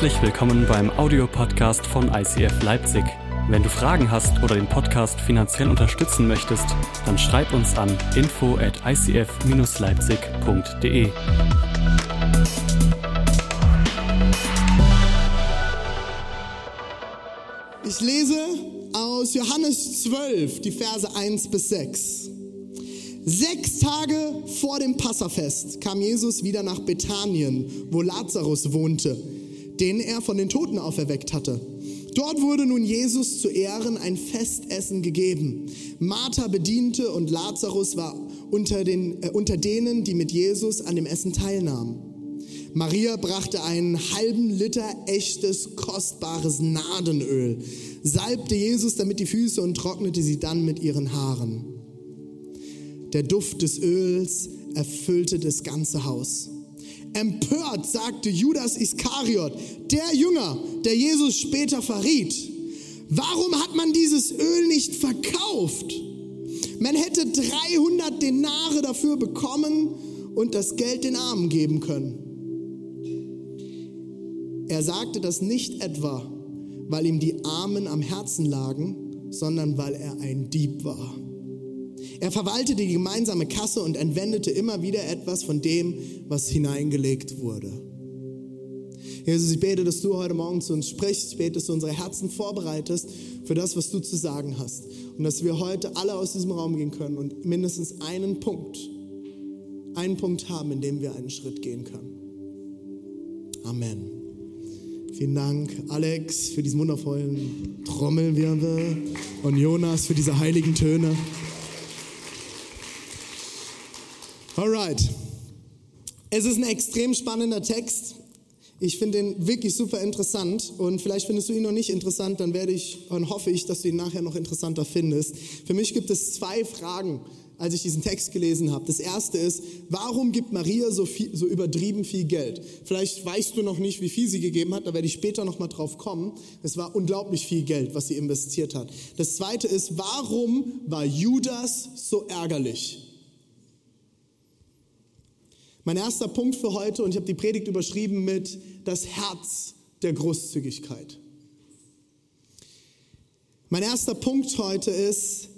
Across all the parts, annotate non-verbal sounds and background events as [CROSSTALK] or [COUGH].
Herzlich willkommen beim Audiopodcast von ICF Leipzig. Wenn du Fragen hast oder den Podcast finanziell unterstützen möchtest, dann schreib uns an info at icf-leipzig.de. Ich lese aus Johannes 12, die Verse 1 bis 6. Sechs Tage vor dem Passafest kam Jesus wieder nach Bethanien, wo Lazarus wohnte, den er von den Toten auferweckt hatte. Dort wurde nun Jesus zu Ehren ein Festessen gegeben. Martha bediente und Lazarus war unter, den, äh, unter denen, die mit Jesus an dem Essen teilnahmen. Maria brachte einen halben Liter echtes, kostbares Nadenöl, salbte Jesus damit die Füße und trocknete sie dann mit ihren Haaren. Der Duft des Öls erfüllte das ganze Haus. Empört sagte Judas Iskariot, der Jünger, der Jesus später verriet, warum hat man dieses Öl nicht verkauft? Man hätte 300 Denare dafür bekommen und das Geld den Armen geben können. Er sagte das nicht etwa, weil ihm die Armen am Herzen lagen, sondern weil er ein Dieb war. Er verwaltete die gemeinsame Kasse und entwendete immer wieder etwas von dem, was hineingelegt wurde. Jesus, ich bete, dass du heute Morgen zu uns sprichst. Ich bete, dass du unsere Herzen vorbereitest für das, was du zu sagen hast. Und dass wir heute alle aus diesem Raum gehen können und mindestens einen Punkt, einen Punkt haben, in dem wir einen Schritt gehen können. Amen. Vielen Dank, Alex, für diesen wundervollen Trommelwirbel und Jonas für diese heiligen Töne. Alright. Es ist ein extrem spannender Text. Ich finde ihn wirklich super interessant und vielleicht findest du ihn noch nicht interessant, dann werde ich und hoffe ich, dass du ihn nachher noch interessanter findest. Für mich gibt es zwei Fragen, als ich diesen Text gelesen habe. Das erste ist, warum gibt Maria so, viel, so übertrieben viel Geld? Vielleicht weißt du noch nicht, wie viel sie gegeben hat, da werde ich später noch mal drauf kommen. Es war unglaublich viel Geld, was sie investiert hat. Das zweite ist, warum war Judas so ärgerlich? Mein erster Punkt für heute, und ich habe die Predigt überschrieben mit das Herz der Großzügigkeit. Mein erster Punkt heute ist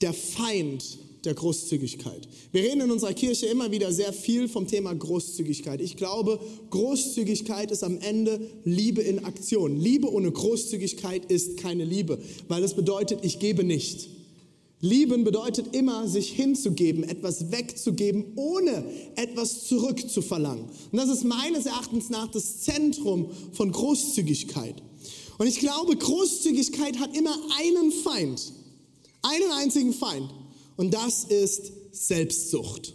der Feind der Großzügigkeit. Wir reden in unserer Kirche immer wieder sehr viel vom Thema Großzügigkeit. Ich glaube, Großzügigkeit ist am Ende Liebe in Aktion. Liebe ohne Großzügigkeit ist keine Liebe, weil es bedeutet, ich gebe nicht. Lieben bedeutet immer, sich hinzugeben, etwas wegzugeben, ohne etwas zurückzuverlangen. Und das ist meines Erachtens nach das Zentrum von Großzügigkeit. Und ich glaube, Großzügigkeit hat immer einen Feind, einen einzigen Feind. Und das ist Selbstsucht.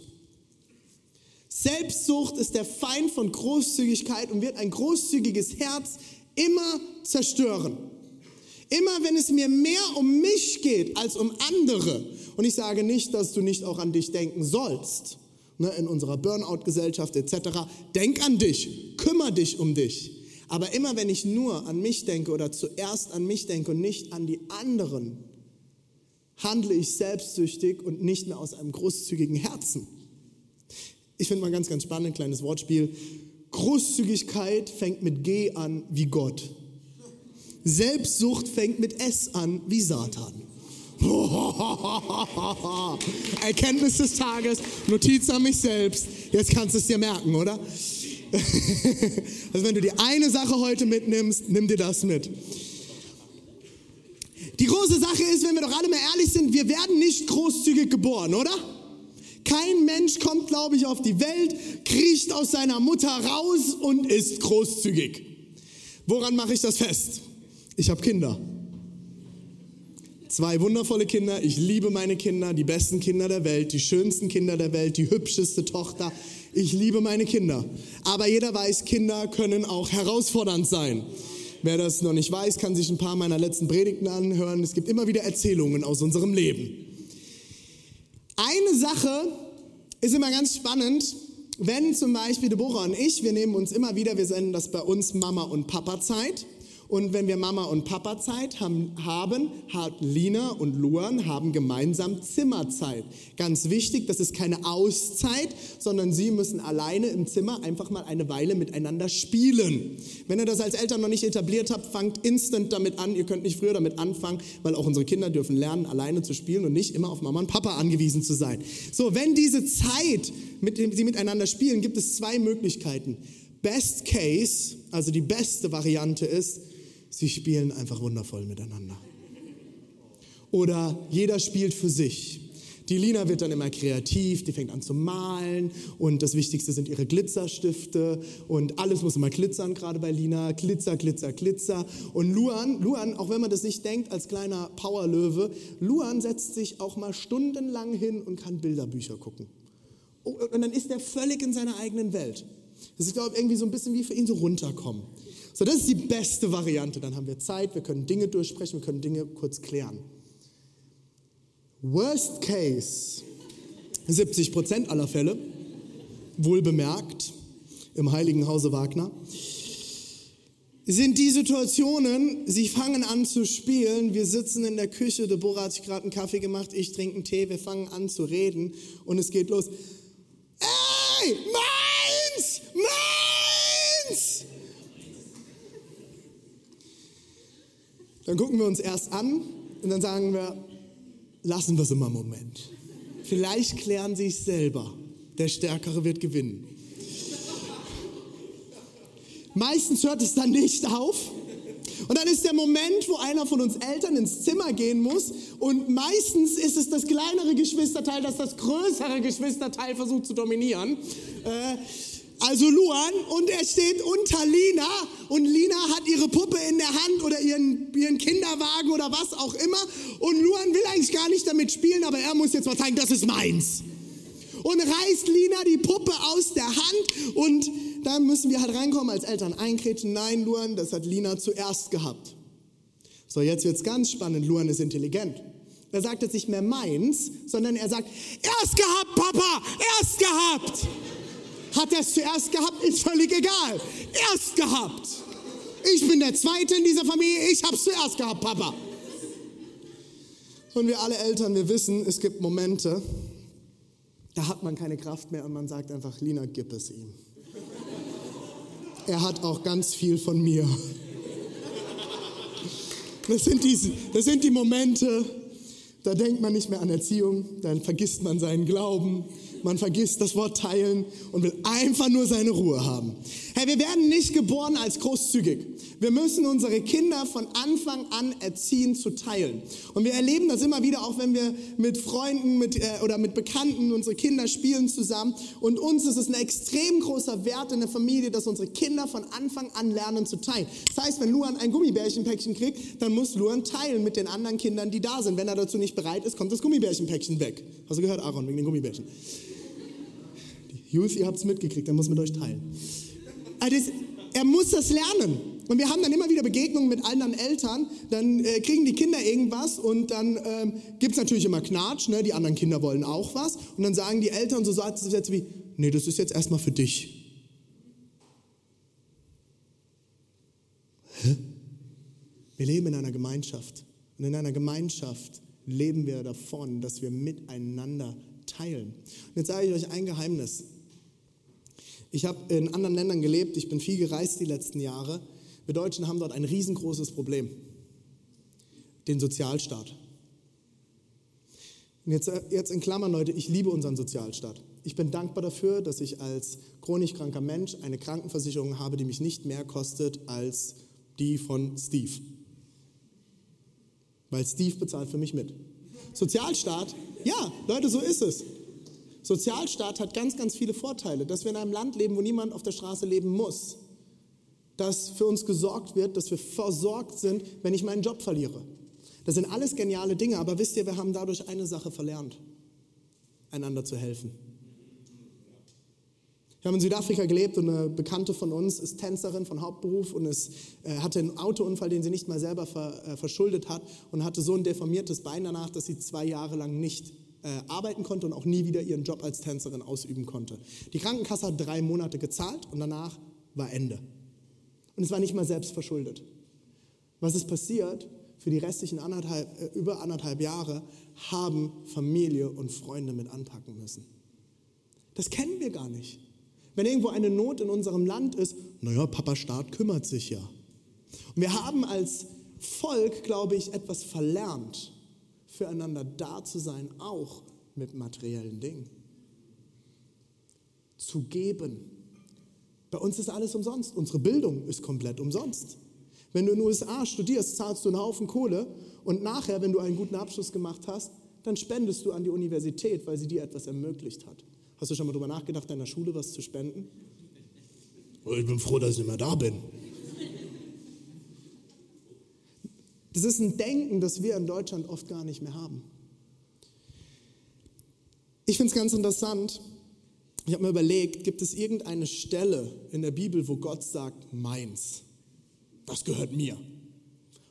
Selbstsucht ist der Feind von Großzügigkeit und wird ein großzügiges Herz immer zerstören. Immer wenn es mir mehr um mich geht als um andere, und ich sage nicht, dass du nicht auch an dich denken sollst, ne, in unserer Burnout-Gesellschaft etc., denk an dich, kümmere dich um dich. Aber immer wenn ich nur an mich denke oder zuerst an mich denke und nicht an die anderen, handle ich selbstsüchtig und nicht mehr aus einem großzügigen Herzen. Ich finde mal ganz, ganz spannend, ein kleines Wortspiel. Großzügigkeit fängt mit G an wie Gott. Selbstsucht fängt mit S an wie Satan. [LAUGHS] Erkenntnis des Tages, Notiz an mich selbst. Jetzt kannst du es dir merken, oder? [LAUGHS] also wenn du die eine Sache heute mitnimmst, nimm dir das mit. Die große Sache ist, wenn wir doch alle mal ehrlich sind, wir werden nicht großzügig geboren, oder? Kein Mensch kommt, glaube ich, auf die Welt, kriecht aus seiner Mutter raus und ist großzügig. Woran mache ich das fest? Ich habe Kinder. Zwei wundervolle Kinder. Ich liebe meine Kinder, die besten Kinder der Welt, die schönsten Kinder der Welt, die hübscheste Tochter. Ich liebe meine Kinder. Aber jeder weiß, Kinder können auch herausfordernd sein. Wer das noch nicht weiß, kann sich ein paar meiner letzten Predigten anhören. Es gibt immer wieder Erzählungen aus unserem Leben. Eine Sache ist immer ganz spannend, wenn zum Beispiel Deborah und ich, wir nehmen uns immer wieder, wir senden das bei uns Mama und Papa Zeit. Und wenn wir Mama und Papa Zeit haben, haben, hat Lina und Luan haben gemeinsam Zimmerzeit. Ganz wichtig, das ist keine Auszeit, sondern sie müssen alleine im Zimmer einfach mal eine Weile miteinander spielen. Wenn ihr das als Eltern noch nicht etabliert habt, fangt instant damit an. Ihr könnt nicht früher damit anfangen, weil auch unsere Kinder dürfen lernen, alleine zu spielen und nicht immer auf Mama und Papa angewiesen zu sein. So, wenn diese Zeit, mit dem sie miteinander spielen, gibt es zwei Möglichkeiten. Best Case, also die beste Variante ist, sie spielen einfach wundervoll miteinander. Oder jeder spielt für sich. Die Lina wird dann immer kreativ, die fängt an zu malen und das Wichtigste sind ihre Glitzerstifte und alles muss immer glitzern, gerade bei Lina. Glitzer, Glitzer, Glitzer. Und Luan, Luan, auch wenn man das nicht denkt als kleiner Powerlöwe, Luan setzt sich auch mal stundenlang hin und kann Bilderbücher gucken. Oh, und dann ist er völlig in seiner eigenen Welt. Das ist, glaube ich, irgendwie so ein bisschen wie für ihn so runterkommen. So, das ist die beste Variante. Dann haben wir Zeit, wir können Dinge durchsprechen, wir können Dinge kurz klären. Worst Case, 70 Prozent aller Fälle, wohl bemerkt, im Heiligen Hause Wagner, sind die Situationen, sie fangen an zu spielen, wir sitzen in der Küche, Deborah hat sich gerade einen Kaffee gemacht, ich trinke einen Tee, wir fangen an zu reden und es geht los. Ey, meins, meins! Dann gucken wir uns erst an und dann sagen wir, lassen wir es immer einen Moment. Vielleicht klären sie es selber. Der Stärkere wird gewinnen. Meistens hört es dann nicht auf. Und dann ist der Moment, wo einer von uns Eltern ins Zimmer gehen muss. Und meistens ist es das kleinere Geschwisterteil, das das größere Geschwisterteil versucht zu dominieren. Äh, also Luan, und er steht unter Lina und Lina hat ihre Puppe in der Hand oder ihren, ihren Kinderwagen oder was auch immer und Luan will eigentlich gar nicht damit spielen, aber er muss jetzt mal zeigen, das ist meins. Und reißt Lina die Puppe aus der Hand und dann müssen wir halt reinkommen als Eltern einkrätschen. Nein, Luan, das hat Lina zuerst gehabt. So, jetzt wird's ganz spannend. Luan ist intelligent. Er sagt jetzt nicht mehr meins, sondern er sagt, erst gehabt, Papa, erst gehabt. Hat er es zuerst gehabt, ist völlig egal. Erst gehabt. Ich bin der Zweite in dieser Familie, ich habe es zuerst gehabt, Papa. Und wir alle Eltern, wir wissen, es gibt Momente, da hat man keine Kraft mehr und man sagt einfach, Lina, gib es ihm. Er hat auch ganz viel von mir. Das sind, die, das sind die Momente, da denkt man nicht mehr an Erziehung, dann vergisst man seinen Glauben, man vergisst das Wort teilen und will einfach nur seine Ruhe haben. Hey, wir werden nicht geboren als großzügig. Wir müssen unsere Kinder von Anfang an erziehen zu teilen. Und wir erleben das immer wieder, auch wenn wir mit Freunden mit, äh, oder mit Bekannten unsere Kinder spielen zusammen. Und uns ist es ein extrem großer Wert in der Familie, dass unsere Kinder von Anfang an lernen zu teilen. Das heißt, wenn Luan ein Gummibärchenpäckchen kriegt, dann muss Luan teilen mit den anderen Kindern, die da sind. Wenn er dazu nicht bereit ist, kommt das Gummibärchenpäckchen weg. Hast du gehört, Aaron, wegen den Gummibärchen? Youth, ihr habt es mitgekriegt, er muss mit euch teilen. Also er muss das lernen. Und wir haben dann immer wieder Begegnungen mit anderen Eltern. Dann äh, kriegen die Kinder irgendwas und dann ähm, gibt es natürlich immer Knatsch. Ne? Die anderen Kinder wollen auch was. Und dann sagen die Eltern so Sätze wie, nee, das ist jetzt erstmal für dich. Hä? Wir leben in einer Gemeinschaft. Und in einer Gemeinschaft leben wir davon, dass wir miteinander teilen. Und jetzt sage ich euch ein Geheimnis. Ich habe in anderen Ländern gelebt, ich bin viel gereist die letzten Jahre. Wir Deutschen haben dort ein riesengroßes Problem, den Sozialstaat. Und jetzt, jetzt in Klammern, Leute, ich liebe unseren Sozialstaat. Ich bin dankbar dafür, dass ich als chronisch kranker Mensch eine Krankenversicherung habe, die mich nicht mehr kostet als die von Steve. Weil Steve bezahlt für mich mit. Sozialstaat, ja, Leute, so ist es. Sozialstaat hat ganz, ganz viele Vorteile, dass wir in einem Land leben, wo niemand auf der Straße leben muss. Dass für uns gesorgt wird, dass wir versorgt sind, wenn ich meinen Job verliere. Das sind alles geniale Dinge, aber wisst ihr, wir haben dadurch eine Sache verlernt, einander zu helfen. Wir haben in Südafrika gelebt und eine Bekannte von uns ist Tänzerin von Hauptberuf und ist, äh, hatte einen Autounfall, den sie nicht mal selber ver, äh, verschuldet hat und hatte so ein deformiertes Bein danach, dass sie zwei Jahre lang nicht äh, arbeiten konnte und auch nie wieder ihren Job als Tänzerin ausüben konnte. Die Krankenkasse hat drei Monate gezahlt und danach war Ende. Und es war nicht mal selbst verschuldet. Was ist passiert? Für die restlichen anderthalb, äh, über anderthalb Jahre haben Familie und Freunde mit anpacken müssen. Das kennen wir gar nicht. Wenn irgendwo eine Not in unserem Land ist, naja, Papa Staat kümmert sich ja. Und wir haben als Volk, glaube ich, etwas verlernt, füreinander da zu sein, auch mit materiellen Dingen. Zu geben. Bei uns ist alles umsonst. Unsere Bildung ist komplett umsonst. Wenn du in den USA studierst, zahlst du einen Haufen Kohle und nachher, wenn du einen guten Abschluss gemacht hast, dann spendest du an die Universität, weil sie dir etwas ermöglicht hat. Hast du schon mal darüber nachgedacht, deiner Schule was zu spenden? Oh, ich bin froh, dass ich nicht mehr da bin. Das ist ein Denken, das wir in Deutschland oft gar nicht mehr haben. Ich finde es ganz interessant. Ich habe mir überlegt, gibt es irgendeine Stelle in der Bibel, wo Gott sagt, meins, das gehört mir.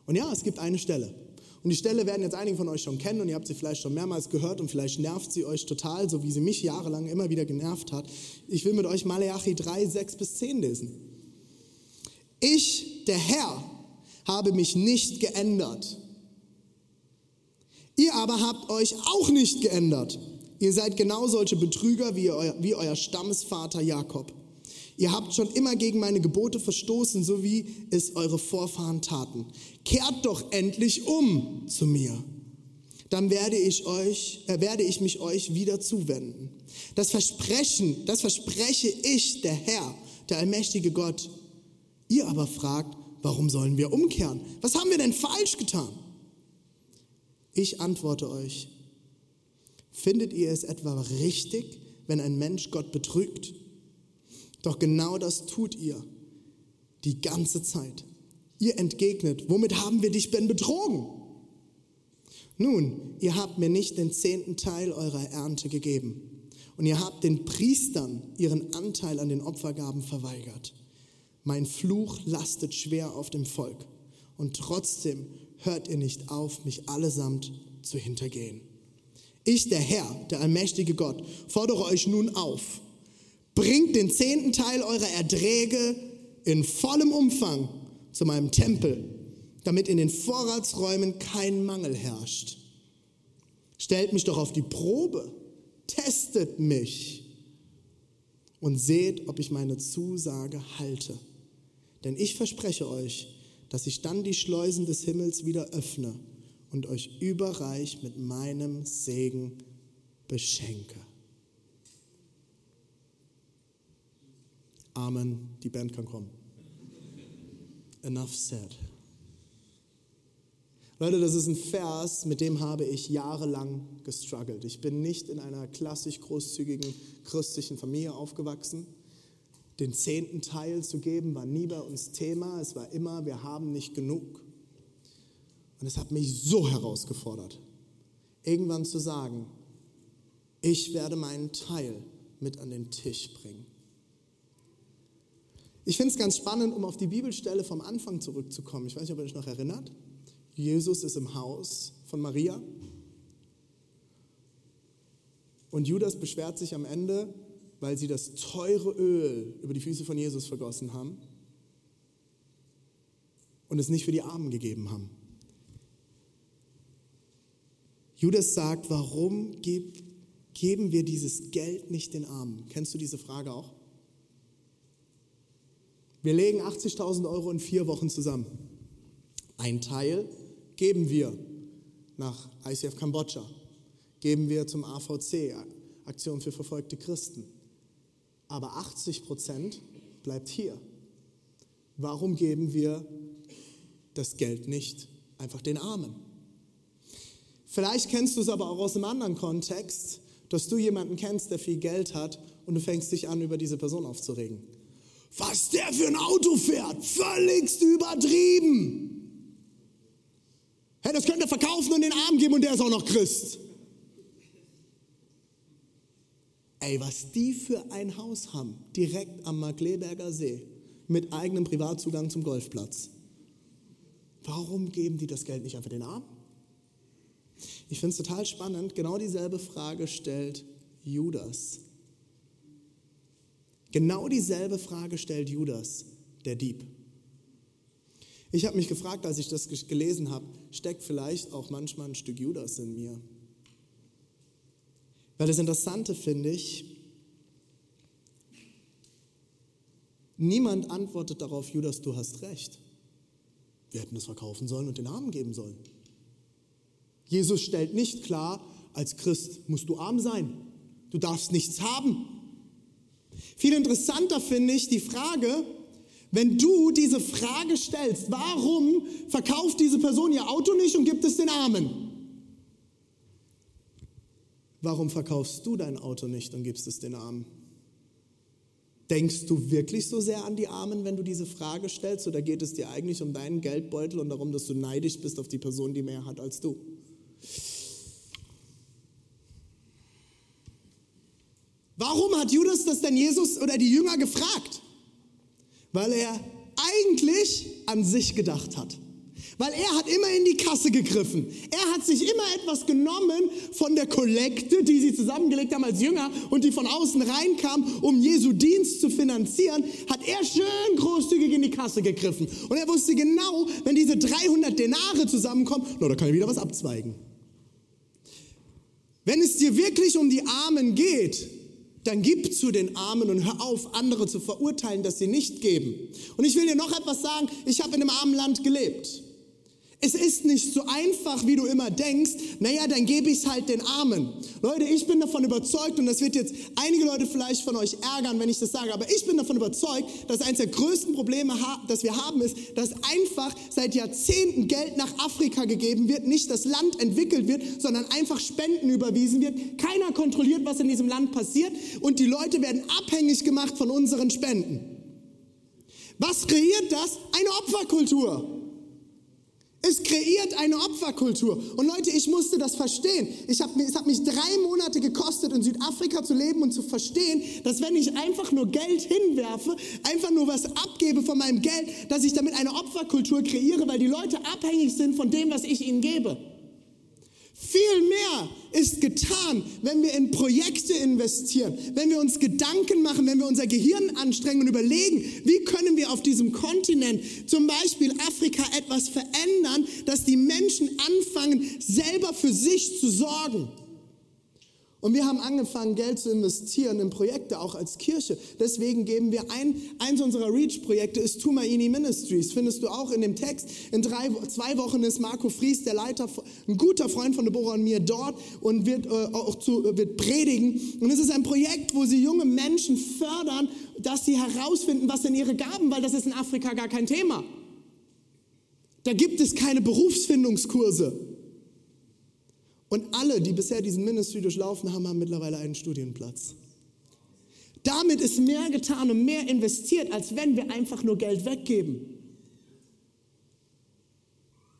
Und ja, es gibt eine Stelle. Und die Stelle werden jetzt einige von euch schon kennen und ihr habt sie vielleicht schon mehrmals gehört und vielleicht nervt sie euch total, so wie sie mich jahrelang immer wieder genervt hat. Ich will mit euch Maleachi 3, 6 bis 10 lesen. Ich, der Herr, habe mich nicht geändert. Ihr aber habt euch auch nicht geändert. Ihr seid genau solche Betrüger wie euer, wie euer Stammesvater Jakob. Ihr habt schon immer gegen meine Gebote verstoßen, so wie es eure Vorfahren taten. Kehrt doch endlich um zu mir. Dann werde ich euch, äh, werde ich mich euch wieder zuwenden. Das Versprechen, das verspreche ich, der Herr, der allmächtige Gott. Ihr aber fragt, warum sollen wir umkehren? Was haben wir denn falsch getan? Ich antworte euch, findet ihr es etwa richtig, wenn ein Mensch Gott betrügt? Doch genau das tut ihr die ganze Zeit. Ihr entgegnet, womit haben wir dich denn betrogen? Nun, ihr habt mir nicht den zehnten Teil eurer Ernte gegeben und ihr habt den Priestern ihren Anteil an den Opfergaben verweigert. Mein Fluch lastet schwer auf dem Volk und trotzdem hört ihr nicht auf, mich allesamt zu hintergehen. Ich, der Herr, der allmächtige Gott, fordere euch nun auf, bringt den zehnten Teil eurer Erträge in vollem Umfang zu meinem Tempel, damit in den Vorratsräumen kein Mangel herrscht. Stellt mich doch auf die Probe, testet mich und seht, ob ich meine Zusage halte. Denn ich verspreche euch, dass ich dann die Schleusen des Himmels wieder öffne und euch überreich mit meinem Segen beschenke. Amen. Die Band kann kommen. Enough said. Leute, das ist ein Vers, mit dem habe ich jahrelang gestruggelt. Ich bin nicht in einer klassisch großzügigen christlichen Familie aufgewachsen den zehnten Teil zu geben, war nie bei uns Thema. Es war immer, wir haben nicht genug. Und es hat mich so herausgefordert, irgendwann zu sagen, ich werde meinen Teil mit an den Tisch bringen. Ich finde es ganz spannend, um auf die Bibelstelle vom Anfang zurückzukommen. Ich weiß nicht, ob ihr euch noch erinnert. Jesus ist im Haus von Maria. Und Judas beschwert sich am Ende, weil sie das teure Öl über die Füße von Jesus vergossen haben und es nicht für die Armen gegeben haben. Judas sagt, warum geben wir dieses Geld nicht den Armen? Kennst du diese Frage auch? Wir legen 80.000 Euro in vier Wochen zusammen. Ein Teil geben wir nach ICF Kambodscha, geben wir zum AVC, Aktion für verfolgte Christen aber 80 Prozent bleibt hier. Warum geben wir das Geld nicht einfach den Armen? Vielleicht kennst du es aber auch aus einem anderen Kontext, dass du jemanden kennst, der viel Geld hat und du fängst dich an, über diese Person aufzuregen. Was der für ein Auto fährt, völligst übertrieben. Hey, das könnte er verkaufen und den Arm geben und der ist auch noch Christ. Ey, was die für ein Haus haben, direkt am Markleberger See, mit eigenem Privatzugang zum Golfplatz. Warum geben die das Geld nicht einfach den Armen? Ich finde es total spannend. Genau dieselbe Frage stellt Judas. Genau dieselbe Frage stellt Judas, der Dieb. Ich habe mich gefragt, als ich das gelesen habe, steckt vielleicht auch manchmal ein Stück Judas in mir. Weil das Interessante finde ich, niemand antwortet darauf, Judas, du hast recht. Wir hätten es verkaufen sollen und den Armen geben sollen. Jesus stellt nicht klar, als Christ musst du arm sein. Du darfst nichts haben. Viel interessanter finde ich die Frage, wenn du diese Frage stellst, warum verkauft diese Person ihr Auto nicht und gibt es den Armen? Warum verkaufst du dein Auto nicht und gibst es den Armen? Denkst du wirklich so sehr an die Armen, wenn du diese Frage stellst, oder geht es dir eigentlich um deinen Geldbeutel und darum, dass du neidisch bist auf die Person, die mehr hat als du? Warum hat Judas das denn Jesus oder die Jünger gefragt? Weil er eigentlich an sich gedacht hat. Weil er hat immer in die Kasse gegriffen. Er hat sich immer etwas genommen von der Kollekte, die sie zusammengelegt haben als Jünger und die von außen reinkam, um Jesu Dienst zu finanzieren, hat er schön großzügig in die Kasse gegriffen. Und er wusste genau, wenn diese 300 Denare zusammenkommen, na, da kann er wieder was abzweigen. Wenn es dir wirklich um die Armen geht, dann gib zu den Armen und hör auf, andere zu verurteilen, dass sie nicht geben. Und ich will dir noch etwas sagen, ich habe in einem armen Land gelebt. Es ist nicht so einfach, wie du immer denkst, naja, dann gebe ich es halt den Armen. Leute, ich bin davon überzeugt, und das wird jetzt einige Leute vielleicht von euch ärgern, wenn ich das sage, aber ich bin davon überzeugt, dass eines der größten Probleme, das wir haben, ist, dass einfach seit Jahrzehnten Geld nach Afrika gegeben wird, nicht das Land entwickelt wird, sondern einfach Spenden überwiesen wird. Keiner kontrolliert, was in diesem Land passiert und die Leute werden abhängig gemacht von unseren Spenden. Was kreiert das? Eine Opferkultur. Es kreiert eine Opferkultur. Und Leute, ich musste das verstehen. Ich hab, es hat mich drei Monate gekostet, in Südafrika zu leben und zu verstehen, dass wenn ich einfach nur Geld hinwerfe, einfach nur was abgebe von meinem Geld, dass ich damit eine Opferkultur kreiere, weil die Leute abhängig sind von dem, was ich ihnen gebe. Viel mehr ist getan, wenn wir in Projekte investieren, wenn wir uns Gedanken machen, wenn wir unser Gehirn anstrengen und überlegen, wie können wir auf diesem Kontinent, zum Beispiel Afrika, etwas verändern, dass die Menschen anfangen, selber für sich zu sorgen. Und wir haben angefangen, Geld zu investieren in Projekte, auch als Kirche. Deswegen geben wir ein, eins unserer Reach-Projekte ist Tumaini Ministries. Findest du auch in dem Text. In drei, zwei Wochen ist Marco Fries, der Leiter, ein guter Freund von Deborah und mir dort und wird äh, auch zu, wird predigen. Und es ist ein Projekt, wo sie junge Menschen fördern, dass sie herausfinden, was sind ihre Gaben, weil das ist in Afrika gar kein Thema. Da gibt es keine Berufsfindungskurse. Und alle, die bisher diesen Ministry durchlaufen haben, haben mittlerweile einen Studienplatz. Damit ist mehr getan und mehr investiert, als wenn wir einfach nur Geld weggeben.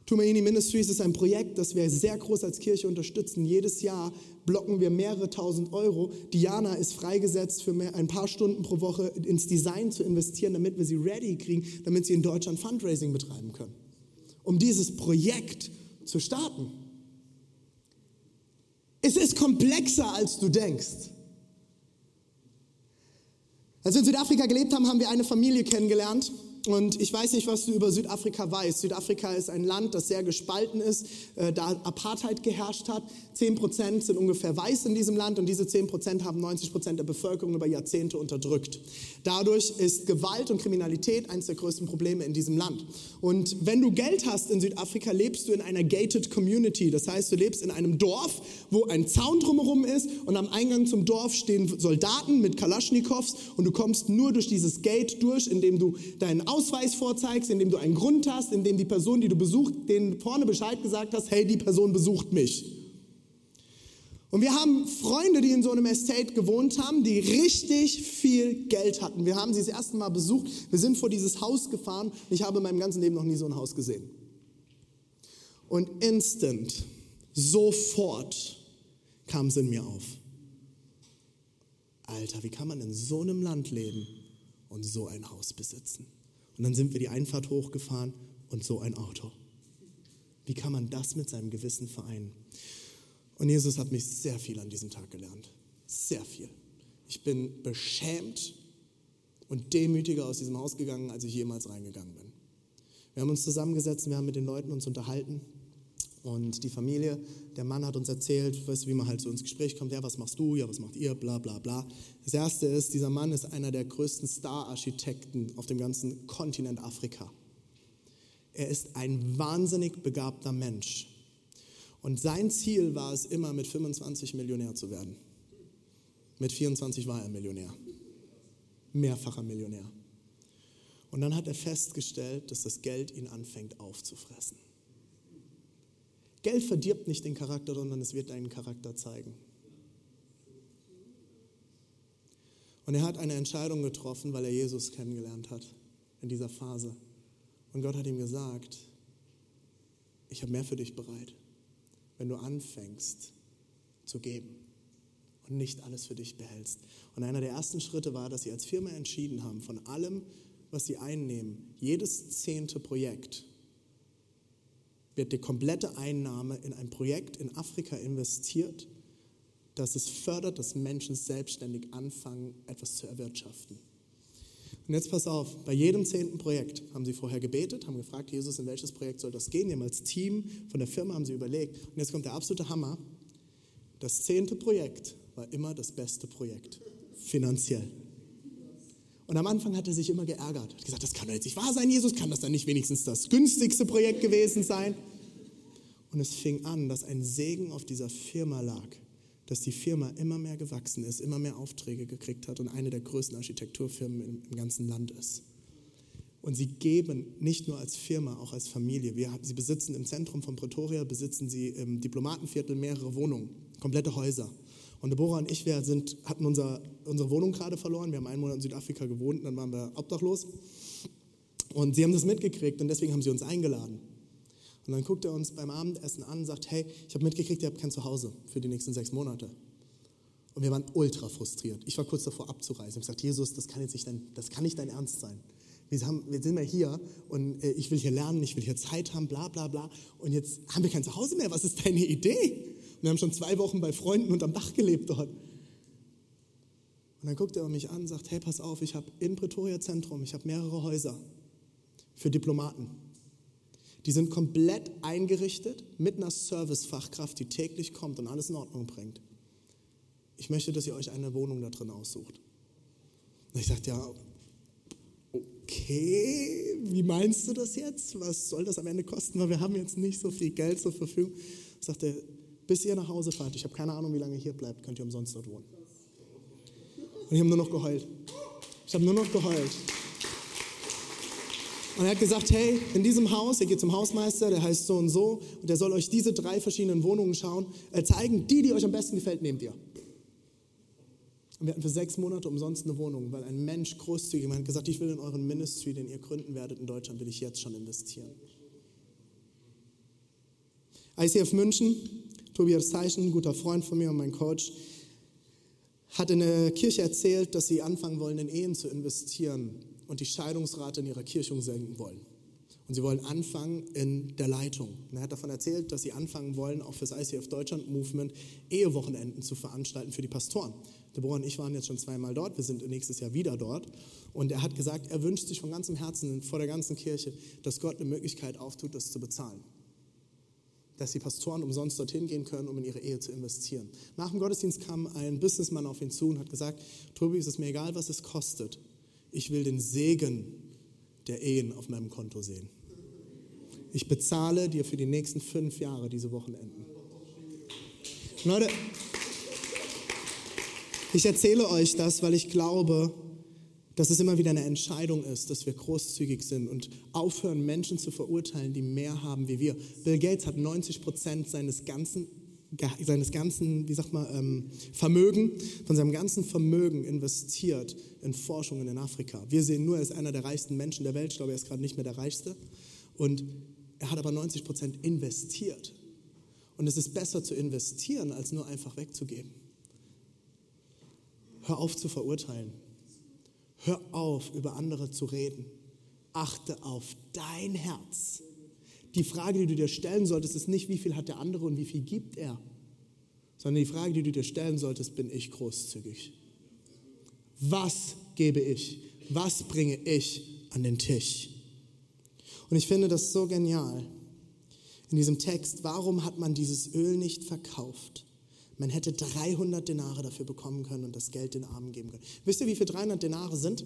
Tumaini Ministries ist ein Projekt, das wir sehr groß als Kirche unterstützen. Jedes Jahr blocken wir mehrere tausend Euro. Diana ist freigesetzt, für ein paar Stunden pro Woche ins Design zu investieren, damit wir sie ready kriegen, damit sie in Deutschland Fundraising betreiben können. Um dieses Projekt zu starten. Es ist komplexer, als du denkst. Als wir in Südafrika gelebt haben, haben wir eine Familie kennengelernt, und ich weiß nicht, was du über Südafrika weißt. Südafrika ist ein Land, das sehr gespalten ist, äh, da Apartheid geherrscht hat. Zehn Prozent sind ungefähr weiß in diesem Land und diese zehn Prozent haben 90 Prozent der Bevölkerung über Jahrzehnte unterdrückt. Dadurch ist Gewalt und Kriminalität eines der größten Probleme in diesem Land. Und wenn du Geld hast in Südafrika, lebst du in einer gated Community. Das heißt, du lebst in einem Dorf, wo ein Zaun drumherum ist und am Eingang zum Dorf stehen Soldaten mit Kalaschnikows und du kommst nur durch dieses Gate durch, indem du deinen Ausweis vorzeigst, indem du einen Grund hast, indem die Person, die du besuchst, denen vorne Bescheid gesagt hast, hey, die Person besucht mich. Und wir haben Freunde, die in so einem Estate gewohnt haben, die richtig viel Geld hatten. Wir haben sie das erste Mal besucht. Wir sind vor dieses Haus gefahren. Ich habe in meinem ganzen Leben noch nie so ein Haus gesehen. Und instant, sofort kam es in mir auf. Alter, wie kann man in so einem Land leben und so ein Haus besitzen? Und dann sind wir die Einfahrt hochgefahren und so ein Auto. Wie kann man das mit seinem Gewissen vereinen? Und Jesus hat mich sehr viel an diesem Tag gelernt. Sehr viel. Ich bin beschämt und demütiger aus diesem Haus gegangen, als ich jemals reingegangen bin. Wir haben uns zusammengesetzt, wir haben mit den Leuten uns unterhalten und die Familie, der Mann hat uns erzählt, weißt du, wie man halt so ins Gespräch kommt, ja, was machst du, ja, was macht ihr, bla bla bla. Das Erste ist, dieser Mann ist einer der größten Star-Architekten auf dem ganzen Kontinent Afrika. Er ist ein wahnsinnig begabter Mensch. Und sein Ziel war es immer, mit 25 Millionär zu werden. Mit 24 war er Millionär. Mehrfacher Millionär. Und dann hat er festgestellt, dass das Geld ihn anfängt aufzufressen. Geld verdirbt nicht den Charakter, sondern es wird deinen Charakter zeigen. Und er hat eine Entscheidung getroffen, weil er Jesus kennengelernt hat in dieser Phase. Und Gott hat ihm gesagt, ich habe mehr für dich bereit, wenn du anfängst zu geben und nicht alles für dich behältst. Und einer der ersten Schritte war, dass sie als Firma entschieden haben, von allem, was sie einnehmen, jedes zehnte Projekt wird die komplette Einnahme in ein Projekt in Afrika investiert, das es fördert, dass Menschen selbstständig anfangen, etwas zu erwirtschaften. Und jetzt pass auf, bei jedem zehnten Projekt haben sie vorher gebetet, haben gefragt, Jesus, in welches Projekt soll das gehen? Die haben als Team von der Firma haben sie überlegt. Und jetzt kommt der absolute Hammer. Das zehnte Projekt war immer das beste Projekt, finanziell. Und am Anfang hat er sich immer geärgert. Hat gesagt, das kann doch jetzt nicht wahr sein, Jesus, kann das dann nicht wenigstens das günstigste Projekt gewesen sein? Und es fing an, dass ein Segen auf dieser Firma lag, dass die Firma immer mehr gewachsen ist, immer mehr Aufträge gekriegt hat und eine der größten Architekturfirmen im, im ganzen Land ist. Und sie geben nicht nur als Firma, auch als Familie. Wir, sie besitzen im Zentrum von Pretoria, besitzen sie im Diplomatenviertel mehrere Wohnungen, komplette Häuser. Und Deborah und ich, wir sind, hatten unser, unsere Wohnung gerade verloren. Wir haben einen Monat in Südafrika gewohnt, dann waren wir obdachlos. Und sie haben das mitgekriegt und deswegen haben sie uns eingeladen. Und dann guckt er uns beim Abendessen an und sagt, hey, ich habe mitgekriegt, ihr habt kein Zuhause für die nächsten sechs Monate. Und wir waren ultra frustriert. Ich war kurz davor abzureisen. Ich habe gesagt, Jesus, das kann, jetzt nicht dein, das kann nicht dein Ernst sein. Wir, haben, wir sind ja hier und äh, ich will hier lernen, ich will hier Zeit haben, bla bla bla. Und jetzt haben wir kein Zuhause mehr. Was ist deine Idee? Wir haben schon zwei Wochen bei Freunden unterm Dach gelebt dort. Und dann guckt er mich an und sagt, hey, pass auf, ich habe in Pretoria Zentrum, ich habe mehrere Häuser für Diplomaten. Die sind komplett eingerichtet mit einer Servicefachkraft, die täglich kommt und alles in Ordnung bringt. Ich möchte, dass ihr euch eine Wohnung da drin aussucht. Und ich sagte, ja, okay, wie meinst du das jetzt? Was soll das am Ende kosten? Weil wir haben jetzt nicht so viel Geld zur Verfügung. Ich sagte, bis ihr nach Hause fahrt, ich habe keine Ahnung, wie lange ihr hier bleibt, könnt ihr umsonst dort wohnen. Und ich habe nur noch geheult. Ich habe nur noch geheult. Und er hat gesagt, hey, in diesem Haus, ihr geht zum Hausmeister, der heißt so und so, und der soll euch diese drei verschiedenen Wohnungen schauen, äh, zeigen, die, die euch am besten gefällt, nehmt ihr. Und wir hatten für sechs Monate umsonst eine Wohnung, weil ein Mensch großzügig hat gesagt, ich will in euren Ministry, den ihr gründen werdet in Deutschland, will ich jetzt schon investieren. ICF München Tobias Zeichen, ein guter Freund von mir und mein Coach, hat in der Kirche erzählt, dass sie anfangen wollen, in Ehen zu investieren und die Scheidungsrate in ihrer Kirchung senken wollen. Und sie wollen anfangen in der Leitung. Und er hat davon erzählt, dass sie anfangen wollen, auch fürs ICF Deutschland Movement Ehewochenenden zu veranstalten für die Pastoren. Deborah und ich waren jetzt schon zweimal dort, wir sind nächstes Jahr wieder dort. Und er hat gesagt, er wünscht sich von ganzem Herzen vor der ganzen Kirche, dass Gott eine Möglichkeit auftut, das zu bezahlen dass die Pastoren umsonst dorthin gehen können, um in ihre Ehe zu investieren. Nach dem Gottesdienst kam ein Businessman auf ihn zu und hat gesagt, Tobi, es ist mir egal, was es kostet. Ich will den Segen der Ehen auf meinem Konto sehen. Ich bezahle dir für die nächsten fünf Jahre diese Wochenenden. Leute, ich erzähle euch das, weil ich glaube, dass es immer wieder eine Entscheidung ist, dass wir großzügig sind und aufhören, Menschen zu verurteilen, die mehr haben wie wir. Bill Gates hat 90 Prozent seines ganzen, seines ganzen, wie sagt man, ähm, Vermögen, von seinem ganzen Vermögen investiert in Forschungen in Afrika. Wir sehen nur, er ist einer der reichsten Menschen der Welt. Ich glaube, er ist gerade nicht mehr der reichste. Und er hat aber 90 Prozent investiert. Und es ist besser zu investieren, als nur einfach wegzugeben. Hör auf zu verurteilen. Hör auf, über andere zu reden. Achte auf dein Herz. Die Frage, die du dir stellen solltest, ist nicht, wie viel hat der andere und wie viel gibt er, sondern die Frage, die du dir stellen solltest, bin ich großzügig? Was gebe ich? Was bringe ich an den Tisch? Und ich finde das so genial in diesem Text. Warum hat man dieses Öl nicht verkauft? Man hätte 300 Denare dafür bekommen können und das Geld den Armen geben können. Wisst ihr, wie viel 300 Denare sind?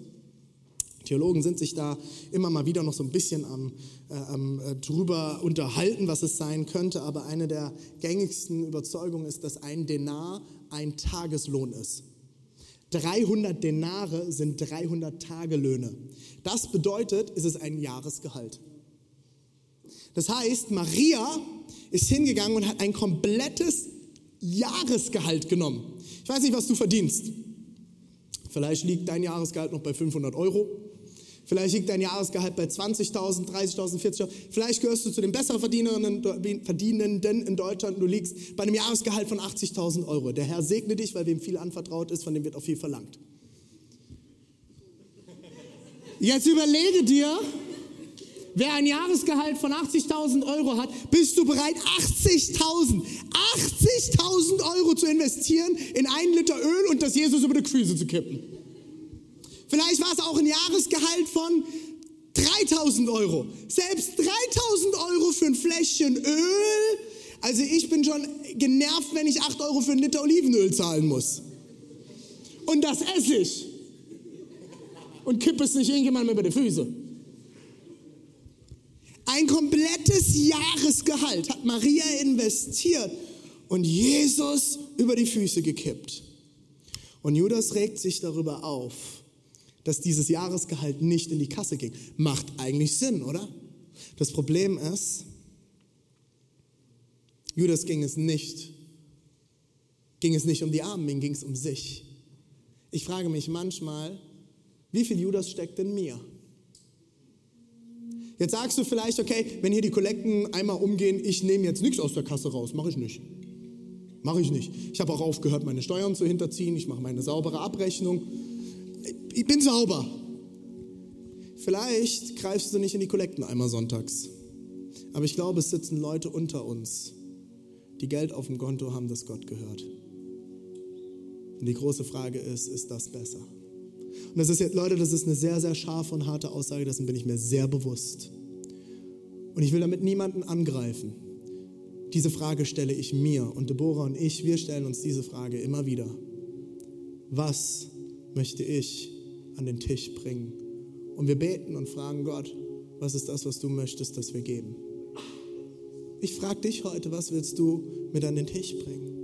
Theologen sind sich da immer mal wieder noch so ein bisschen am, äh, am äh, drüber unterhalten, was es sein könnte, aber eine der gängigsten Überzeugungen ist, dass ein Denar ein Tageslohn ist. 300 Denare sind 300 Tagelöhne. Das bedeutet, es ist ein Jahresgehalt. Das heißt, Maria ist hingegangen und hat ein komplettes Jahresgehalt genommen. Ich weiß nicht, was du verdienst. Vielleicht liegt dein Jahresgehalt noch bei 500 Euro. Vielleicht liegt dein Jahresgehalt bei 20.000, 30.000, 40.000. Vielleicht gehörst du zu den besser Verdienenden in Deutschland. Du liegst bei einem Jahresgehalt von 80.000 Euro. Der Herr segne dich, weil wem viel anvertraut ist, von dem wird auch viel verlangt. Jetzt überlege dir, wer ein Jahresgehalt von 80.000 Euro hat, bist du bereit, 80.000, 80.000 Euro zu investieren in einen Liter Öl und das Jesus über die Füße zu kippen? Vielleicht war es auch ein Jahresgehalt von 3000 Euro. Selbst 3000 Euro für ein Fläschchen Öl. Also ich bin schon genervt, wenn ich 8 Euro für ein Liter Olivenöl zahlen muss. Und das esse ich. Und kippe es nicht irgendjemandem über die Füße. Ein komplettes Jahresgehalt hat Maria investiert und Jesus über die Füße gekippt. Und Judas regt sich darüber auf dass dieses Jahresgehalt nicht in die Kasse ging. Macht eigentlich Sinn, oder? Das Problem ist, Judas ging es nicht, ging es nicht um die Armen, ihm ging es um sich. Ich frage mich manchmal, wie viel Judas steckt in mir? Jetzt sagst du vielleicht, okay, wenn hier die Kollekten einmal umgehen, ich nehme jetzt nichts aus der Kasse raus, mache ich nicht. Mache ich nicht. Ich habe auch aufgehört, meine Steuern zu hinterziehen, ich mache meine saubere Abrechnung ich bin sauber. Vielleicht greifst du nicht in die Kollekten einmal sonntags. Aber ich glaube, es sitzen Leute unter uns, die Geld auf dem Konto haben, das Gott gehört. Und die große Frage ist, ist das besser? Und das ist jetzt, Leute, das ist eine sehr, sehr scharfe und harte Aussage, dessen bin ich mir sehr bewusst. Und ich will damit niemanden angreifen. Diese Frage stelle ich mir und Deborah und ich, wir stellen uns diese Frage immer wieder. Was möchte ich an den Tisch bringen. Und wir beten und fragen Gott, was ist das, was du möchtest, dass wir geben? Ich frage dich heute, was willst du mit an den Tisch bringen?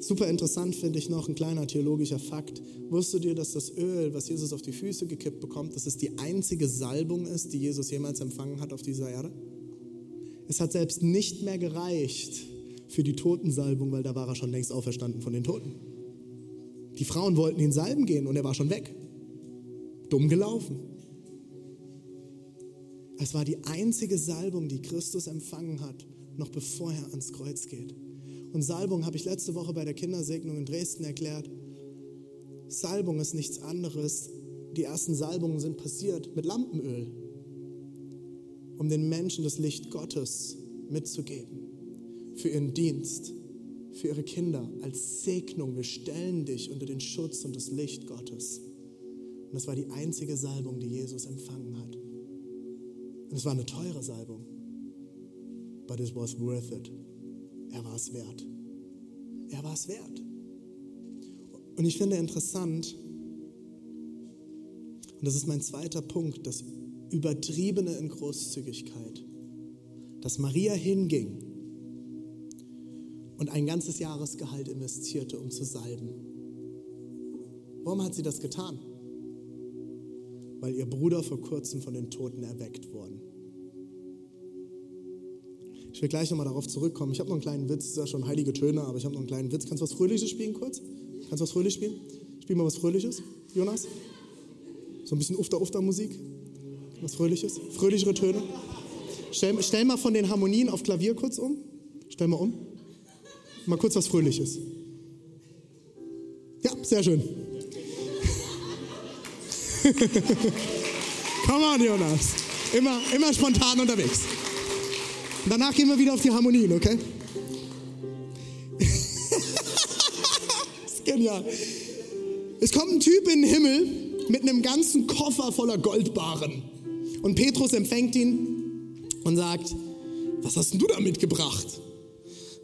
Super interessant finde ich noch ein kleiner theologischer Fakt. Wusstest du dir, dass das Öl, was Jesus auf die Füße gekippt bekommt, dass es die einzige Salbung ist, die Jesus jemals empfangen hat auf dieser Erde? Es hat selbst nicht mehr gereicht für die Totensalbung, weil da war er schon längst auferstanden von den Toten. Die Frauen wollten ihn salben gehen und er war schon weg. Dumm gelaufen. Es war die einzige Salbung, die Christus empfangen hat, noch bevor er ans Kreuz geht. Und Salbung habe ich letzte Woche bei der Kindersegnung in Dresden erklärt. Salbung ist nichts anderes. Die ersten Salbungen sind passiert mit Lampenöl, um den Menschen das Licht Gottes mitzugeben für ihren Dienst für ihre Kinder als Segnung. Wir stellen dich unter den Schutz und das Licht Gottes. Und das war die einzige Salbung, die Jesus empfangen hat. Und es war eine teure Salbung. But it was worth it. Er war es wert. Er war es wert. Und ich finde interessant, und das ist mein zweiter Punkt, das Übertriebene in Großzügigkeit, dass Maria hinging und ein ganzes Jahresgehalt investierte, um zu salben. Warum hat sie das getan? Weil ihr Bruder vor kurzem von den Toten erweckt worden. Ich will gleich nochmal darauf zurückkommen. Ich habe noch einen kleinen Witz, das ist ja schon heilige Töne, aber ich habe noch einen kleinen Witz. Kannst du was Fröhliches spielen kurz? Kannst du was Fröhliches spielen? Spiel mal was Fröhliches, Jonas. So ein bisschen Ufter-Ufter-Musik. Was Fröhliches? Fröhlichere Töne. Stell, stell mal von den Harmonien auf Klavier kurz um. Stell mal um. Mal kurz was Fröhliches. Ja, sehr schön. [LAUGHS] Come on, Jonas. Immer, immer spontan unterwegs. Und danach gehen wir wieder auf die Harmonien, okay? das ist genial. Es kommt ein Typ in den Himmel mit einem ganzen Koffer voller Goldbarren. Und Petrus empfängt ihn und sagt, was hast denn du da mitgebracht?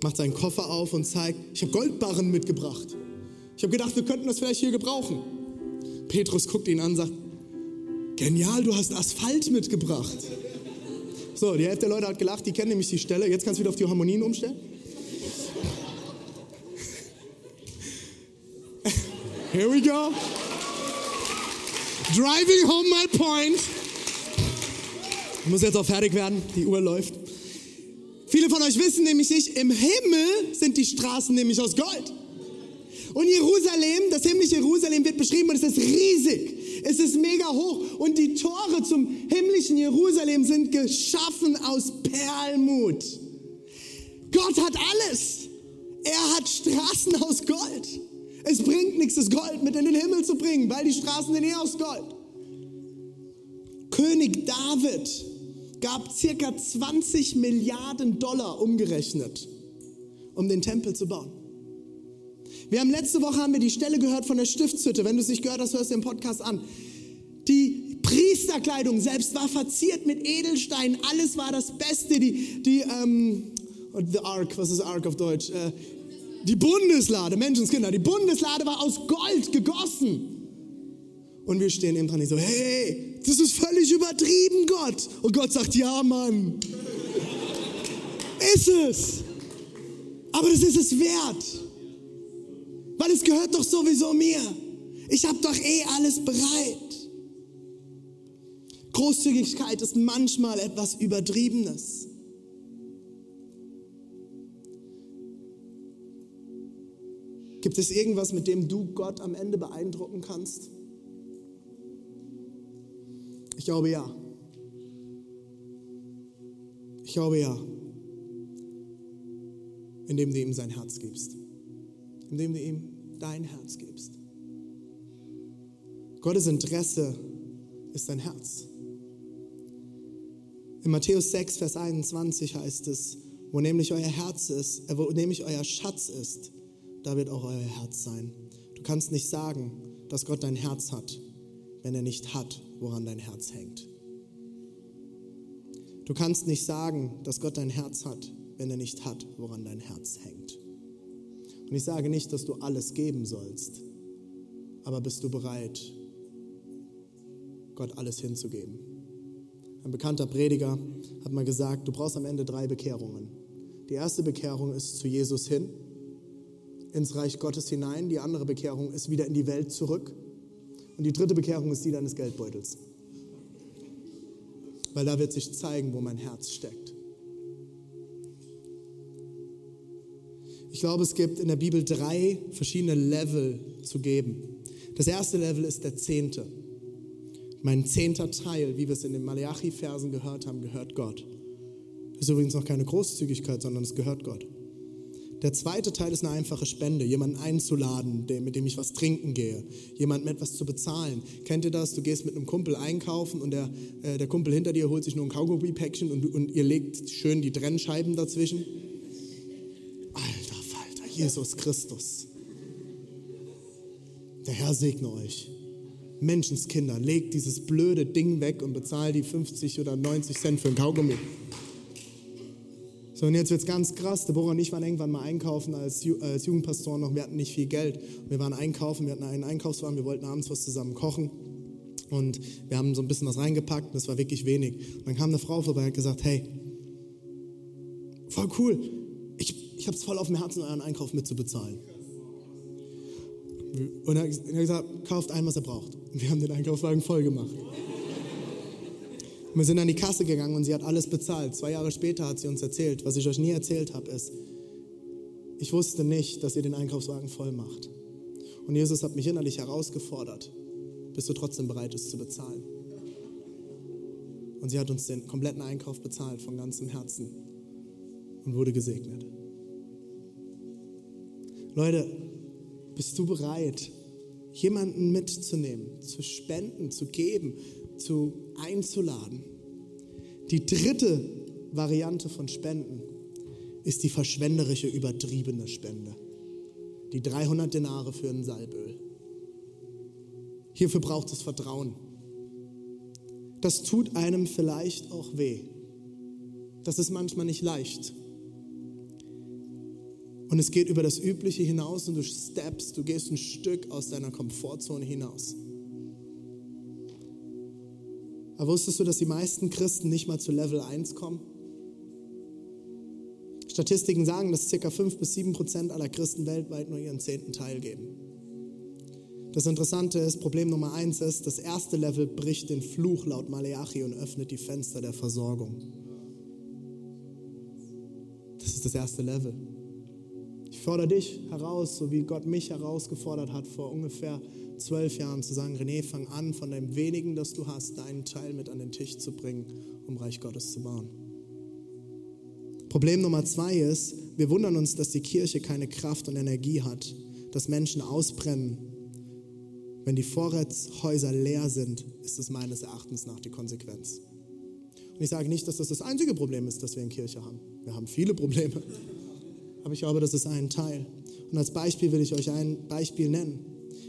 Macht seinen Koffer auf und zeigt, ich habe Goldbarren mitgebracht. Ich habe gedacht, wir könnten das vielleicht hier gebrauchen. Petrus guckt ihn an und sagt, genial, du hast Asphalt mitgebracht. So, die Hälfte der Leute hat gelacht, die kennen nämlich die Stelle. Jetzt kannst du wieder auf die Harmonien umstellen. Here we go. Driving home my point. Ich muss jetzt auch fertig werden, die Uhr läuft. Viele von euch wissen nämlich nicht, im Himmel sind die Straßen nämlich aus Gold. Und Jerusalem, das himmlische Jerusalem wird beschrieben und es ist riesig. Es ist mega hoch. Und die Tore zum himmlischen Jerusalem sind geschaffen aus Perlmut. Gott hat alles. Er hat Straßen aus Gold. Es bringt nichts, das Gold mit in den Himmel zu bringen, weil die Straßen sind eh aus Gold. König David gab circa 20 Milliarden Dollar umgerechnet, um den Tempel zu bauen. Wir haben letzte Woche haben wir die Stelle gehört von der Stiftshütte. Wenn du es nicht gehört hast, hörst du den Podcast an. Die Priesterkleidung selbst war verziert mit Edelsteinen. Alles war das Beste. Die, die ähm, the Ark, was ist Ark auf Deutsch? Äh, die Bundeslade, Menschenskinder, die Bundeslade war aus Gold gegossen. Und wir stehen eben dran, ich so, hey, das ist völlig übertrieben, Gott. Und Gott sagt, ja, Mann. ist es. Aber das ist es wert. Weil es gehört doch sowieso mir. Ich habe doch eh alles bereit. Großzügigkeit ist manchmal etwas Übertriebenes. Gibt es irgendwas, mit dem du Gott am Ende beeindrucken kannst? Ich glaube ja. Ich glaube ja. Indem du ihm sein Herz gibst. Indem du ihm dein Herz gibst. Gottes Interesse ist dein Herz. In Matthäus 6, Vers 21 heißt es, wo nämlich euer Herz ist, äh, wo nämlich euer Schatz ist, da wird auch euer Herz sein. Du kannst nicht sagen, dass Gott dein Herz hat, wenn er nicht hat, woran dein Herz hängt. Du kannst nicht sagen, dass Gott dein Herz hat, wenn er nicht hat, woran dein Herz hängt. Und ich sage nicht, dass du alles geben sollst, aber bist du bereit, Gott alles hinzugeben? Ein bekannter Prediger hat mal gesagt, du brauchst am Ende drei Bekehrungen. Die erste Bekehrung ist zu Jesus hin ins Reich Gottes hinein. Die andere Bekehrung ist wieder in die Welt zurück. Und die dritte Bekehrung ist die deines Geldbeutels. Weil da wird sich zeigen, wo mein Herz steckt. Ich glaube, es gibt in der Bibel drei verschiedene Level zu geben. Das erste Level ist der zehnte. Mein zehnter Teil, wie wir es in den Malachi-Versen gehört haben, gehört Gott. Das ist übrigens noch keine Großzügigkeit, sondern es gehört Gott. Der zweite Teil ist eine einfache Spende, jemanden einzuladen, mit dem ich was trinken gehe, jemandem etwas zu bezahlen. Kennt ihr das? Du gehst mit einem Kumpel einkaufen und der, äh, der Kumpel hinter dir holt sich nur ein Kaugummi-Päckchen und, und ihr legt schön die Trennscheiben dazwischen. Jesus Christus. Der Herr segne euch. Menschenskinder, legt dieses blöde Ding weg und bezahlt die 50 oder 90 Cent für ein Kaugummi. So, und jetzt wird es ganz krass. Deborah und ich waren irgendwann mal einkaufen als, als Jugendpastor noch. Wir hatten nicht viel Geld. Wir waren einkaufen, wir hatten einen Einkaufswagen, wir wollten abends was zusammen kochen. Und wir haben so ein bisschen was reingepackt und es war wirklich wenig. Und dann kam eine Frau vorbei und hat gesagt, hey, voll cool, ich, habe es voll auf dem Herzen, euren Einkauf mitzubezahlen. Und er hat gesagt, kauft ein, was er braucht. Und wir haben den Einkaufswagen voll gemacht. Wir sind an die Kasse gegangen und sie hat alles bezahlt. Zwei Jahre später hat sie uns erzählt, was ich euch nie erzählt habe, ist, ich wusste nicht, dass ihr den Einkaufswagen voll macht. Und Jesus hat mich innerlich herausgefordert, bist du trotzdem bereit, es zu bezahlen. Und sie hat uns den kompletten Einkauf bezahlt von ganzem Herzen und wurde gesegnet. Leute, bist du bereit, jemanden mitzunehmen, zu spenden, zu geben, zu einzuladen. Die dritte Variante von Spenden ist die verschwenderische, übertriebene Spende. Die 300 Denare für ein Salböl. Hierfür braucht es Vertrauen. das tut einem vielleicht auch weh. Das ist manchmal nicht leicht. Und es geht über das Übliche hinaus und du steppst, du gehst ein Stück aus deiner Komfortzone hinaus. Aber wusstest du, dass die meisten Christen nicht mal zu Level 1 kommen? Statistiken sagen, dass ca. 5 bis 7 Prozent aller Christen weltweit nur ihren zehnten Teil geben. Das Interessante ist, Problem Nummer eins ist, das erste Level bricht den Fluch laut Maleachi und öffnet die Fenster der Versorgung. Das ist das erste Level. Ich fordere dich heraus, so wie Gott mich herausgefordert hat vor ungefähr zwölf Jahren, zu sagen, René, fang an, von dem wenigen, das du hast, deinen Teil mit an den Tisch zu bringen, um Reich Gottes zu bauen. Problem Nummer zwei ist, wir wundern uns, dass die Kirche keine Kraft und Energie hat, dass Menschen ausbrennen. Wenn die Vorratshäuser leer sind, ist es meines Erachtens nach die Konsequenz. Und ich sage nicht, dass das das einzige Problem ist, das wir in Kirche haben. Wir haben viele Probleme. Aber ich glaube, das ist ein Teil. Und als Beispiel will ich euch ein Beispiel nennen.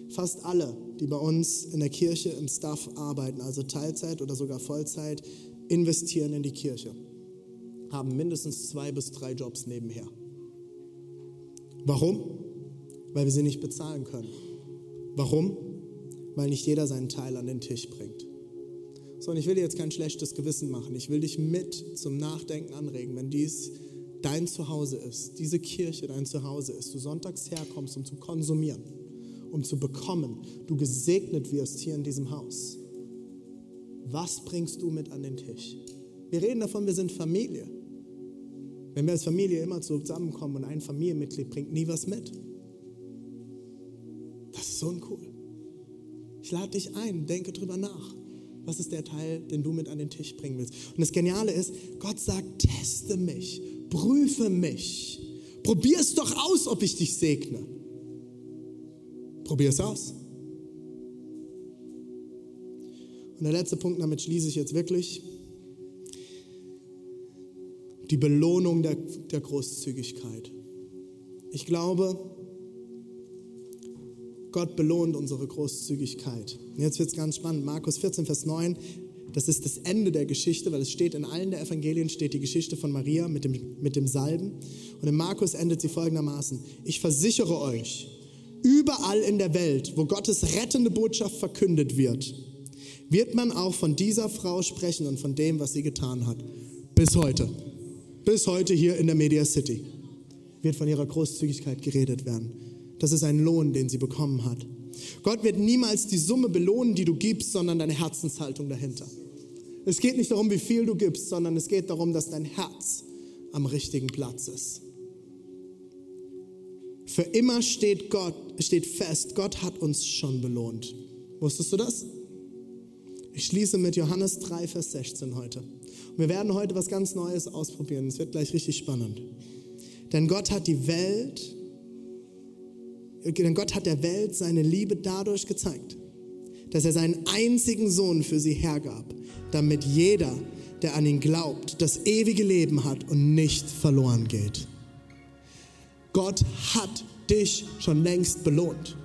Fast alle, die bei uns in der Kirche im Staff arbeiten, also Teilzeit oder sogar Vollzeit, investieren in die Kirche haben mindestens zwei bis drei Jobs nebenher. Warum? Weil wir sie nicht bezahlen können. Warum? Weil nicht jeder seinen Teil an den Tisch bringt. So, und ich will dir jetzt kein schlechtes Gewissen machen. Ich will dich mit zum Nachdenken anregen, wenn dies dein Zuhause ist, diese Kirche dein Zuhause ist, du sonntags herkommst, um zu konsumieren, um zu bekommen, du gesegnet wirst hier in diesem Haus. Was bringst du mit an den Tisch? Wir reden davon, wir sind Familie. Wenn wir als Familie immer zusammenkommen und ein Familienmitglied bringt nie was mit. Das ist so uncool. Ich lade dich ein, denke drüber nach. Was ist der Teil, den du mit an den Tisch bringen willst? Und das Geniale ist, Gott sagt, teste mich, prüfe mich. Probier es doch aus, ob ich dich segne. Probier es aus. Und der letzte Punkt, damit schließe ich jetzt wirklich die Belohnung der, der Großzügigkeit. Ich glaube, Gott belohnt unsere Großzügigkeit. Und jetzt wird es ganz spannend. Markus 14, Vers 9, das ist das Ende der Geschichte, weil es steht in allen der Evangelien steht die Geschichte von Maria mit dem, mit dem Salben. Und in Markus endet sie folgendermaßen. Ich versichere euch, überall in der Welt, wo Gottes rettende Botschaft verkündet wird, wird man auch von dieser Frau sprechen und von dem, was sie getan hat. Bis heute bis heute hier in der Media City wird von ihrer Großzügigkeit geredet werden. Das ist ein Lohn, den sie bekommen hat. Gott wird niemals die Summe belohnen, die du gibst, sondern deine Herzenshaltung dahinter. Es geht nicht darum, wie viel du gibst, sondern es geht darum, dass dein Herz am richtigen Platz ist. Für immer steht Gott, steht fest, Gott hat uns schon belohnt. Wusstest du das? Ich schließe mit Johannes 3, Vers 16 heute. Wir werden heute was ganz Neues ausprobieren. Es wird gleich richtig spannend. Denn Gott hat die Welt, denn Gott hat der Welt seine Liebe dadurch gezeigt, dass er seinen einzigen Sohn für sie hergab, damit jeder, der an ihn glaubt, das ewige Leben hat und nicht verloren geht. Gott hat dich schon längst belohnt.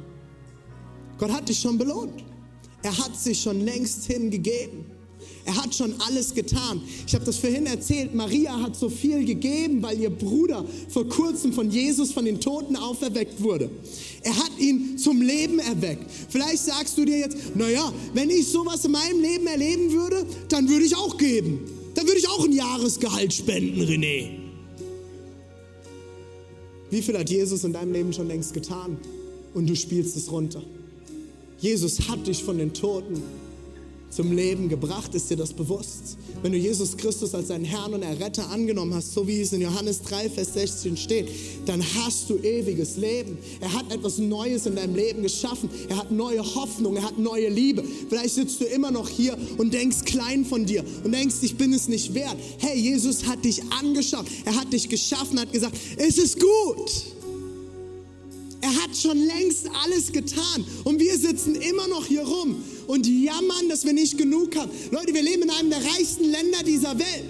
Gott hat dich schon belohnt. Er hat sich schon längst hingegeben. Er hat schon alles getan. Ich habe das vorhin erzählt. Maria hat so viel gegeben, weil ihr Bruder vor kurzem von Jesus von den Toten auferweckt wurde. Er hat ihn zum Leben erweckt. Vielleicht sagst du dir jetzt, naja, wenn ich sowas in meinem Leben erleben würde, dann würde ich auch geben. Dann würde ich auch ein Jahresgehalt spenden, René. Wie viel hat Jesus in deinem Leben schon längst getan? Und du spielst es runter. Jesus hat dich von den Toten zum Leben gebracht. Ist dir das bewusst? Wenn du Jesus Christus als deinen Herrn und Erretter angenommen hast, so wie es in Johannes 3, Vers 16 steht, dann hast du ewiges Leben. Er hat etwas Neues in deinem Leben geschaffen. Er hat neue Hoffnung, er hat neue Liebe. Vielleicht sitzt du immer noch hier und denkst klein von dir und denkst, ich bin es nicht wert. Hey, Jesus hat dich angeschaut. Er hat dich geschaffen, hat gesagt, es ist gut. Er hat schon längst alles getan und wir sitzen immer noch hier rum und jammern, dass wir nicht genug haben. Leute, wir leben in einem der reichsten Länder dieser Welt.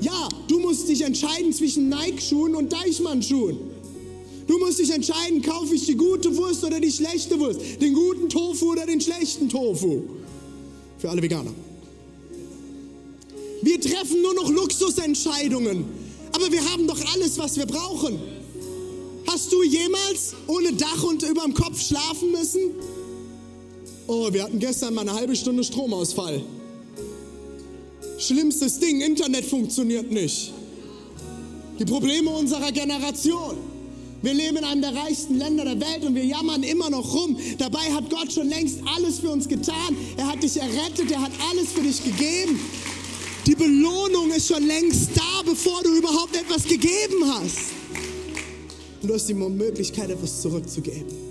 Ja, du musst dich entscheiden zwischen Nike-Schuhen und Deichmann-Schuhen. Du musst dich entscheiden, kaufe ich die gute Wurst oder die schlechte Wurst, den guten Tofu oder den schlechten Tofu. Für alle Veganer. Wir treffen nur noch Luxusentscheidungen. Aber wir haben doch alles, was wir brauchen. Hast du jemals ohne Dach und über dem Kopf schlafen müssen? Oh, wir hatten gestern mal eine halbe Stunde Stromausfall. Schlimmstes Ding, Internet funktioniert nicht. Die Probleme unserer Generation. Wir leben in einem der reichsten Länder der Welt und wir jammern immer noch rum. Dabei hat Gott schon längst alles für uns getan. Er hat dich errettet, er hat alles für dich gegeben. Die Belohnung ist schon längst da, bevor du überhaupt etwas gegeben hast. Und du hast die Möglichkeit, etwas zurückzugeben.